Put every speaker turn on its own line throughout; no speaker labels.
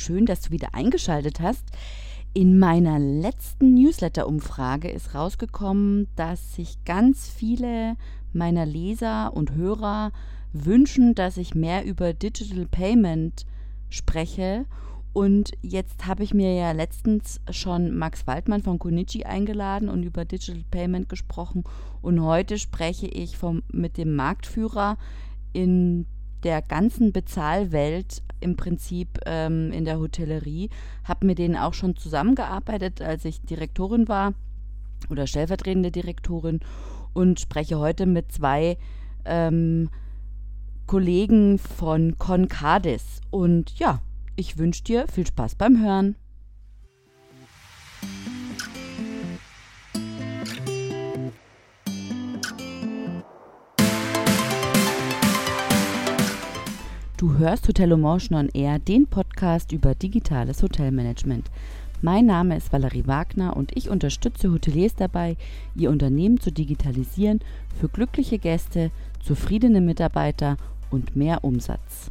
schön, dass du wieder eingeschaltet hast. In meiner letzten Newsletter-Umfrage ist rausgekommen, dass sich ganz viele meiner Leser und Hörer wünschen, dass ich mehr über Digital Payment spreche. Und jetzt habe ich mir ja letztens schon Max Waldmann von Konichi eingeladen und über Digital Payment gesprochen. Und heute spreche ich vom, mit dem Marktführer in der ganzen Bezahlwelt im Prinzip ähm, in der Hotellerie. Habe mit denen auch schon zusammengearbeitet, als ich Direktorin war oder stellvertretende Direktorin und spreche heute mit zwei ähm, Kollegen von Concardis. Und ja, ich wünsche dir viel Spaß beim Hören. Du hörst Hotel Emotion on Air, den Podcast über digitales Hotelmanagement. Mein Name ist Valerie Wagner und ich unterstütze Hoteliers dabei, ihr Unternehmen zu digitalisieren für glückliche Gäste, zufriedene Mitarbeiter und mehr Umsatz.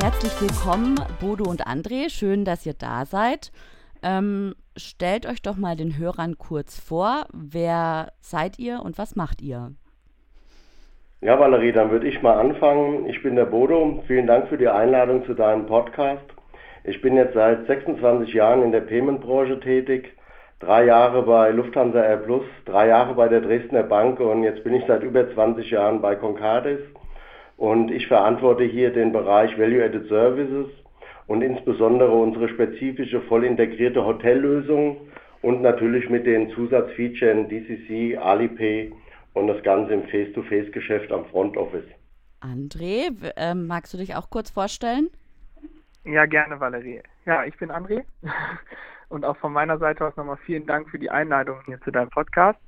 Herzlich willkommen, Bodo und André. Schön, dass ihr da seid. Ähm, stellt euch doch mal den Hörern kurz vor. Wer seid ihr und was macht ihr?
Ja, Valerie, dann würde ich mal anfangen. Ich bin der Bodo. Vielen Dank für die Einladung zu deinem Podcast. Ich bin jetzt seit 26 Jahren in der Payment-Branche tätig. Drei Jahre bei Lufthansa Air Plus, drei Jahre bei der Dresdner Bank und jetzt bin ich seit über 20 Jahren bei Concardis. Und ich verantworte hier den Bereich Value-Added Services und insbesondere unsere spezifische voll integrierte Hotellösung und natürlich mit den Zusatzfeatures DCC, Alipay und das Ganze im Face-to-Face-Geschäft am Front Office.
André, äh, magst du dich auch kurz vorstellen?
Ja, gerne, Valerie. Ja, ich bin André und auch von meiner Seite aus nochmal vielen Dank für die Einladung hier zu deinem Podcast.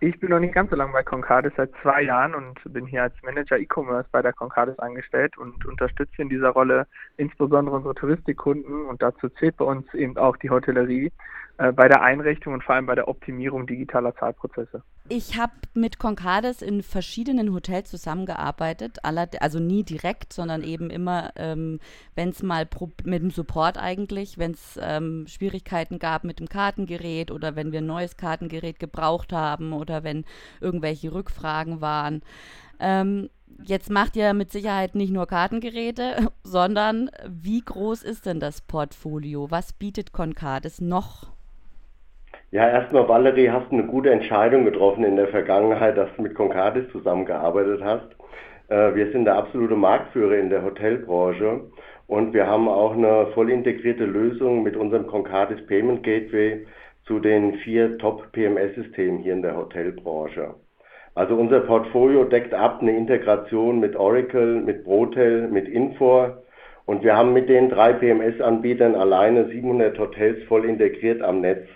Ich bin noch nicht ganz so lange bei Concardis, seit zwei Jahren und bin hier als Manager E-Commerce bei der Concardis angestellt und unterstütze in dieser Rolle insbesondere unsere Touristikkunden und dazu zählt bei uns eben auch die Hotellerie bei der Einrichtung und vor allem bei der Optimierung digitaler Zahlprozesse.
Ich habe mit Concardis in verschiedenen Hotels zusammengearbeitet, also nie direkt, sondern eben immer, ähm, wenn es mal mit dem Support eigentlich, wenn es ähm, Schwierigkeiten gab mit dem Kartengerät oder wenn wir ein neues Kartengerät gebraucht haben oder wenn irgendwelche Rückfragen waren. Ähm, jetzt macht ihr mit Sicherheit nicht nur Kartengeräte, sondern wie groß ist denn das Portfolio? Was bietet Concardis noch?
Ja, erstmal Valerie, hast du eine gute Entscheidung getroffen in der Vergangenheit, dass du mit Concardis zusammengearbeitet hast. Äh, wir sind der absolute Marktführer in der Hotelbranche und wir haben auch eine voll integrierte Lösung mit unserem Concardis Payment Gateway zu den vier Top-PMS-Systemen hier in der Hotelbranche. Also unser Portfolio deckt ab eine Integration mit Oracle, mit Brotel, mit Infor und wir haben mit den drei PMS-Anbietern alleine 700 Hotels voll integriert am Netz.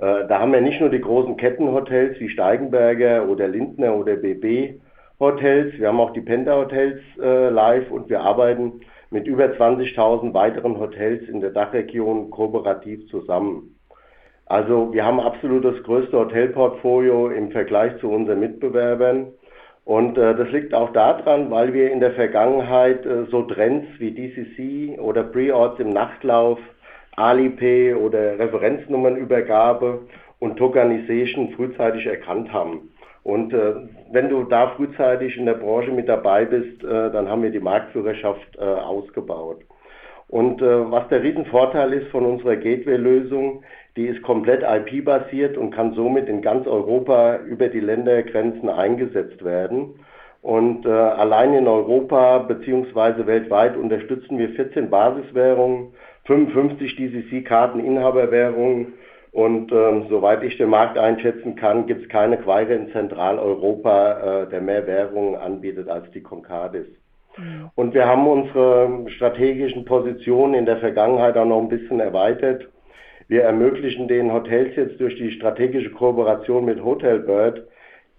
Äh, da haben wir nicht nur die großen Kettenhotels wie Steigenberger oder Lindner oder BB Hotels, wir haben auch die Penta Hotels äh, live und wir arbeiten mit über 20.000 weiteren Hotels in der Dachregion kooperativ zusammen. Also wir haben absolut das größte Hotelportfolio im Vergleich zu unseren Mitbewerbern. Und äh, das liegt auch daran, weil wir in der Vergangenheit äh, so Trends wie DCC oder Pre-Orts im Nachtlauf Alipay oder Referenznummerübergabe und Tokenization frühzeitig erkannt haben. Und äh, wenn du da frühzeitig in der Branche mit dabei bist, äh, dann haben wir die Marktführerschaft äh, ausgebaut. Und äh, was der Riesenvorteil ist von unserer Gateway-Lösung, die ist komplett IP-basiert und kann somit in ganz Europa über die Ländergrenzen eingesetzt werden. Und äh, allein in Europa bzw. weltweit unterstützen wir 14 Basiswährungen 55 DCC-Karteninhaberwährungen und ähm, soweit ich den Markt einschätzen kann, gibt es keine Quire in Zentraleuropa, äh, der mehr Währungen anbietet als die Concardis. Mhm. Und wir haben unsere strategischen Positionen in der Vergangenheit auch noch ein bisschen erweitert. Wir ermöglichen den Hotels jetzt durch die strategische Kooperation mit Hotelbird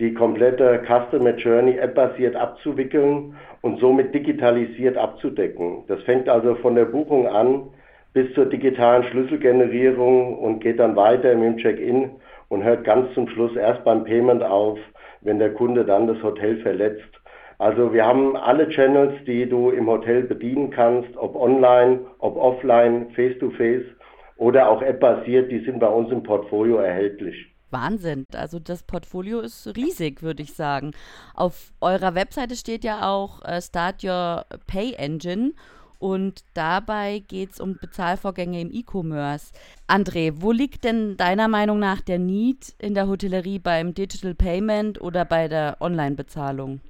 die komplette Customer Journey app-basiert abzuwickeln und somit digitalisiert abzudecken. Das fängt also von der Buchung an bis zur digitalen Schlüsselgenerierung und geht dann weiter mit dem Check-in und hört ganz zum Schluss erst beim Payment auf, wenn der Kunde dann das Hotel verletzt. Also wir haben alle Channels, die du im Hotel bedienen kannst, ob online, ob offline, face-to-face -face oder auch app-basiert, die sind bei uns im Portfolio erhältlich.
Wahnsinn. Also das Portfolio ist riesig, würde ich sagen. Auf eurer Webseite steht ja auch äh, Start Your Pay Engine und dabei geht es um Bezahlvorgänge im E-Commerce. André, wo liegt denn deiner Meinung nach der Need in der Hotellerie beim Digital Payment oder bei der Online-Bezahlung?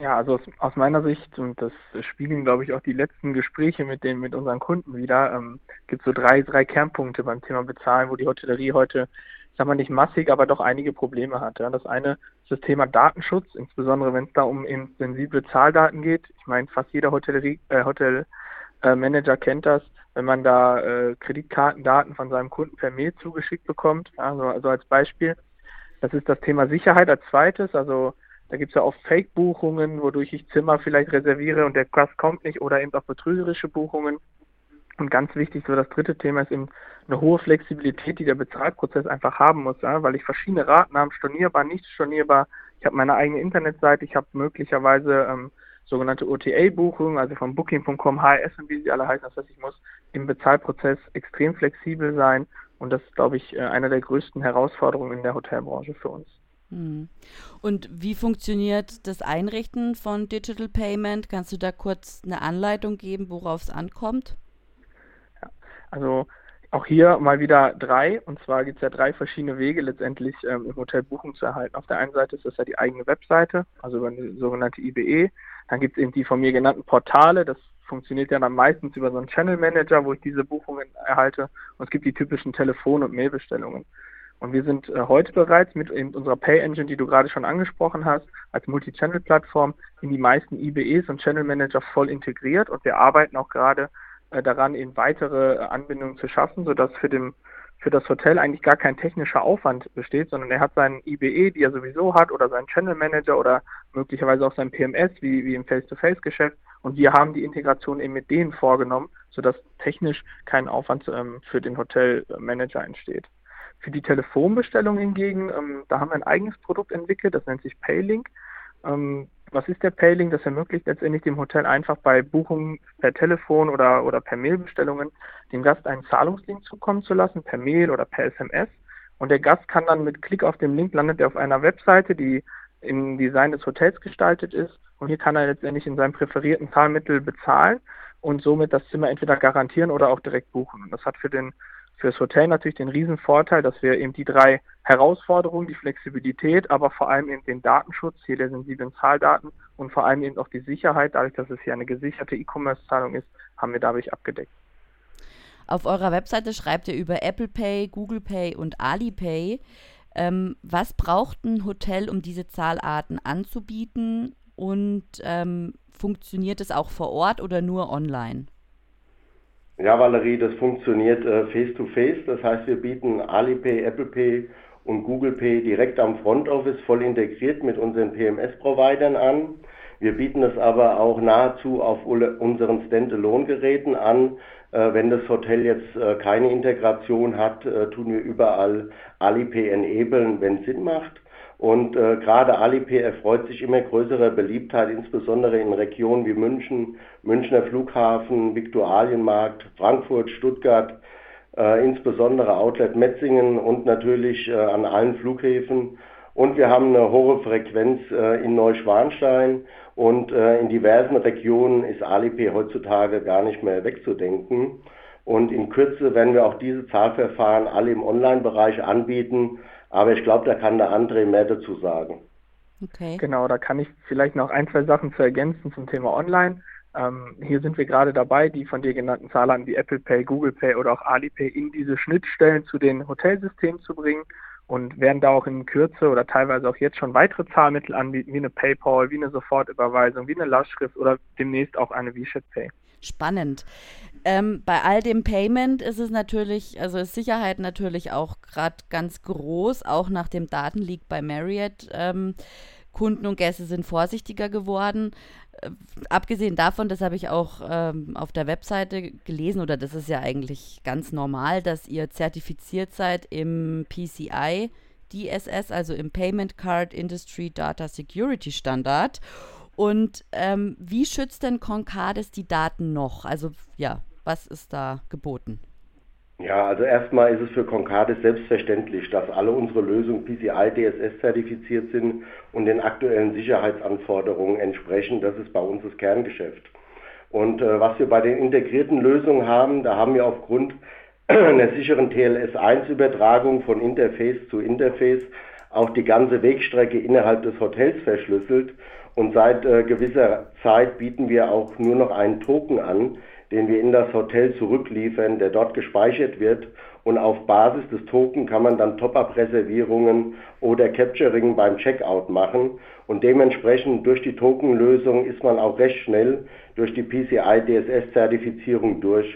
Ja, also aus, aus, meiner Sicht, und das spiegeln, glaube ich, auch die letzten Gespräche mit den, mit unseren Kunden wieder, ähm, gibt es so drei, drei Kernpunkte beim Thema Bezahlen, wo die Hotellerie heute, ich sag mal nicht massig, aber doch einige Probleme hat. Ja. Das eine ist das Thema Datenschutz, insbesondere wenn es da um sensible Zahldaten geht. Ich meine, fast jeder Hotellerie, äh, Hotelmanager äh, kennt das, wenn man da äh, Kreditkartendaten von seinem Kunden per Mail zugeschickt bekommt. Also, also als Beispiel. Das ist das Thema Sicherheit als zweites, also da gibt es ja auch Fake-Buchungen, wodurch ich Zimmer vielleicht reserviere und der Gast kommt nicht oder eben auch betrügerische Buchungen. Und ganz wichtig, so das dritte Thema ist eben eine hohe Flexibilität, die der Bezahlprozess einfach haben muss, ja, weil ich verschiedene Raten habe, stornierbar, nicht stornierbar. Ich habe meine eigene Internetseite, ich habe möglicherweise ähm, sogenannte OTA-Buchungen, also von Booking.com, HRS und wie sie alle heißen. Das heißt, ich muss im Bezahlprozess extrem flexibel sein und das ist, glaube ich, äh, eine der größten Herausforderungen in der Hotelbranche für uns.
Hm. Und wie funktioniert das Einrichten von Digital Payment? Kannst du da kurz eine Anleitung geben, worauf es ankommt?
Also auch hier mal wieder drei. Und zwar gibt es ja drei verschiedene Wege letztendlich ähm, im Hotel Buchung zu erhalten. Auf der einen Seite ist das ja die eigene Webseite, also über eine sogenannte IBE. Dann gibt es eben die von mir genannten Portale. Das funktioniert ja dann meistens über so einen Channel Manager, wo ich diese Buchungen erhalte. Und es gibt die typischen Telefon- und Mailbestellungen. Und wir sind äh, heute bereits mit unserer Pay Engine, die du gerade schon angesprochen hast, als Multi-Channel-Plattform in die meisten IBEs und Channel Manager voll integriert und wir arbeiten auch gerade daran, eben weitere äh, Anbindungen zu schaffen, sodass für, dem, für das Hotel eigentlich gar kein technischer Aufwand besteht, sondern er hat seinen IBE, die er sowieso hat, oder seinen Channel Manager oder möglicherweise auch sein PMS, wie, wie im Face-to-Face-Geschäft. Und wir haben die Integration eben mit denen vorgenommen, sodass technisch kein Aufwand ähm, für den Hotelmanager entsteht. Für die Telefonbestellung hingegen, ähm, da haben wir ein eigenes Produkt entwickelt, das nennt sich Paylink. Ähm, was ist der Paylink? Das ermöglicht letztendlich dem Hotel einfach bei Buchungen per Telefon oder, oder per Mailbestellungen dem Gast einen Zahlungslink zukommen zu lassen, per Mail oder per SMS. Und der Gast kann dann mit Klick auf den Link landet er auf einer Webseite, die im Design des Hotels gestaltet ist. Und hier kann er letztendlich in seinem präferierten Zahlmittel bezahlen und somit das Zimmer entweder garantieren oder auch direkt buchen. Und das hat für den für das Hotel natürlich den riesen Vorteil, dass wir eben die drei Herausforderungen, die Flexibilität, aber vor allem eben den Datenschutz, hier der sensiblen Zahldaten und vor allem eben auch die Sicherheit, dadurch, dass es hier eine gesicherte E-Commerce-Zahlung ist, haben wir dadurch abgedeckt.
Auf eurer Webseite schreibt ihr über Apple Pay, Google Pay und Alipay. Ähm, was braucht ein Hotel, um diese Zahlarten anzubieten? Und ähm, funktioniert es auch vor Ort oder nur online?
Ja, Valerie, das funktioniert äh, face-to-face. -face. Das heißt, wir bieten Alipay, Apple Pay und Google Pay direkt am Front Office voll integriert mit unseren PMS-Providern an. Wir bieten es aber auch nahezu auf unseren Standalone-Geräten an. Äh, wenn das Hotel jetzt äh, keine Integration hat, äh, tun wir überall Alipay enablen, wenn es Sinn macht. Und äh, gerade Alipay erfreut sich immer größerer Beliebtheit, insbesondere in Regionen wie München, Münchner Flughafen, Viktualienmarkt, Frankfurt, Stuttgart, äh, insbesondere Outlet Metzingen und natürlich äh, an allen Flughäfen. Und wir haben eine hohe Frequenz äh, in Neuschwanstein und äh, in diversen Regionen ist Alipay heutzutage gar nicht mehr wegzudenken. Und in Kürze werden wir auch diese Zahlverfahren alle im Online-Bereich anbieten aber ich glaube, da kann der André mehr dazu sagen.
Okay. Genau, da kann ich vielleicht noch ein, zwei Sachen zu ergänzen zum Thema Online. Ähm, hier sind wir gerade dabei, die von dir genannten Zahlen wie Apple Pay, Google Pay oder auch Alipay in diese Schnittstellen zu den Hotelsystemen zu bringen und werden da auch in Kürze oder teilweise auch jetzt schon weitere Zahlmittel anbieten, wie eine PayPal, wie eine Sofortüberweisung, wie eine Lastschrift oder demnächst auch eine WeChat Pay.
Spannend. Ähm, bei all dem Payment ist es natürlich, also ist Sicherheit natürlich auch gerade ganz groß, auch nach dem Datenleak bei Marriott. Ähm, Kunden und Gäste sind vorsichtiger geworden. Äh, abgesehen davon, das habe ich auch ähm, auf der Webseite gelesen, oder das ist ja eigentlich ganz normal, dass ihr zertifiziert seid im PCI DSS, also im Payment Card Industry Data Security Standard. Und ähm, wie schützt denn Concardis die Daten noch? Also ja, was ist da geboten?
Ja, also erstmal ist es für Concardis selbstverständlich, dass alle unsere Lösungen PCI DSS zertifiziert sind und den aktuellen Sicherheitsanforderungen entsprechen. Das ist bei uns das Kerngeschäft. Und äh, was wir bei den integrierten Lösungen haben, da haben wir aufgrund einer sicheren TLS-1-Übertragung von Interface zu Interface auch die ganze Wegstrecke innerhalb des Hotels verschlüsselt. Und seit äh, gewisser Zeit bieten wir auch nur noch einen Token an, den wir in das Hotel zurückliefern, der dort gespeichert wird. Und auf Basis des Token kann man dann Top-Up-Reservierungen oder Capturing beim Checkout machen. Und dementsprechend durch die Tokenlösung ist man auch recht schnell durch die PCI DSS-Zertifizierung durch.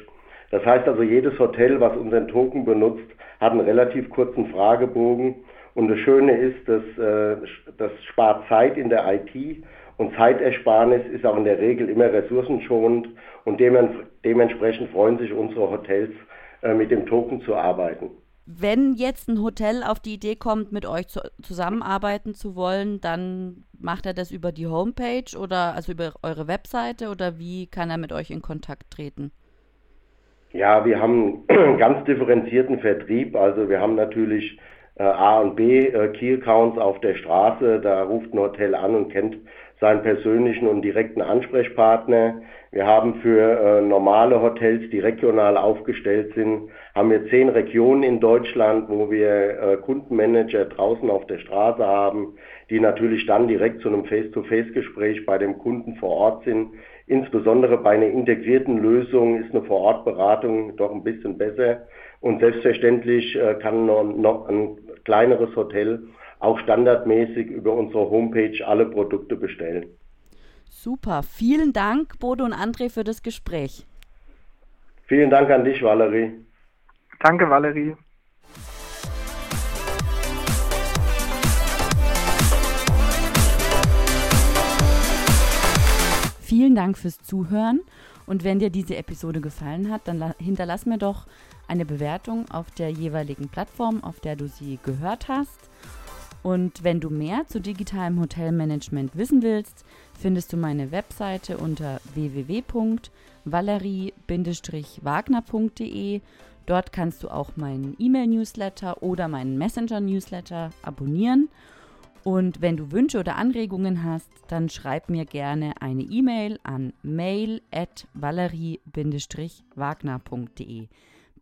Das heißt also, jedes Hotel, was unseren Token benutzt, hat einen relativ kurzen Fragebogen. Und das Schöne ist, dass äh, das spart Zeit in der IT und Zeitersparnis ist auch in der Regel immer ressourcenschonend und dementsprechend freuen sich unsere Hotels, äh, mit dem Token zu arbeiten.
Wenn jetzt ein Hotel auf die Idee kommt, mit euch zu, zusammenarbeiten zu wollen, dann macht er das über die Homepage oder also über eure Webseite oder wie kann er mit euch in Kontakt treten?
Ja, wir haben einen ganz differenzierten Vertrieb. Also wir haben natürlich A und B äh, Key Accounts auf der Straße. Da ruft ein Hotel an und kennt seinen persönlichen und direkten Ansprechpartner. Wir haben für äh, normale Hotels, die regional aufgestellt sind, haben wir zehn Regionen in Deutschland, wo wir äh, Kundenmanager draußen auf der Straße haben, die natürlich dann direkt zu einem Face-to-Face-Gespräch bei dem Kunden vor Ort sind. Insbesondere bei einer integrierten Lösung ist eine Vorortberatung doch ein bisschen besser. Und selbstverständlich äh, kann noch, noch ein kleineres Hotel auch standardmäßig über unsere Homepage alle Produkte bestellen.
Super. Vielen Dank, Bodo und André, für das Gespräch.
Vielen Dank an dich, Valerie.
Danke, Valerie.
Vielen Dank fürs Zuhören. Und wenn dir diese Episode gefallen hat, dann hinterlass mir doch eine Bewertung auf der jeweiligen Plattform, auf der du sie gehört hast. Und wenn du mehr zu digitalem Hotelmanagement wissen willst, findest du meine Webseite unter www.valerie-wagner.de. Dort kannst du auch meinen E-Mail-Newsletter oder meinen Messenger-Newsletter abonnieren. Und wenn du Wünsche oder Anregungen hast, dann schreib mir gerne eine E-Mail an mail at valerie-wagner.de.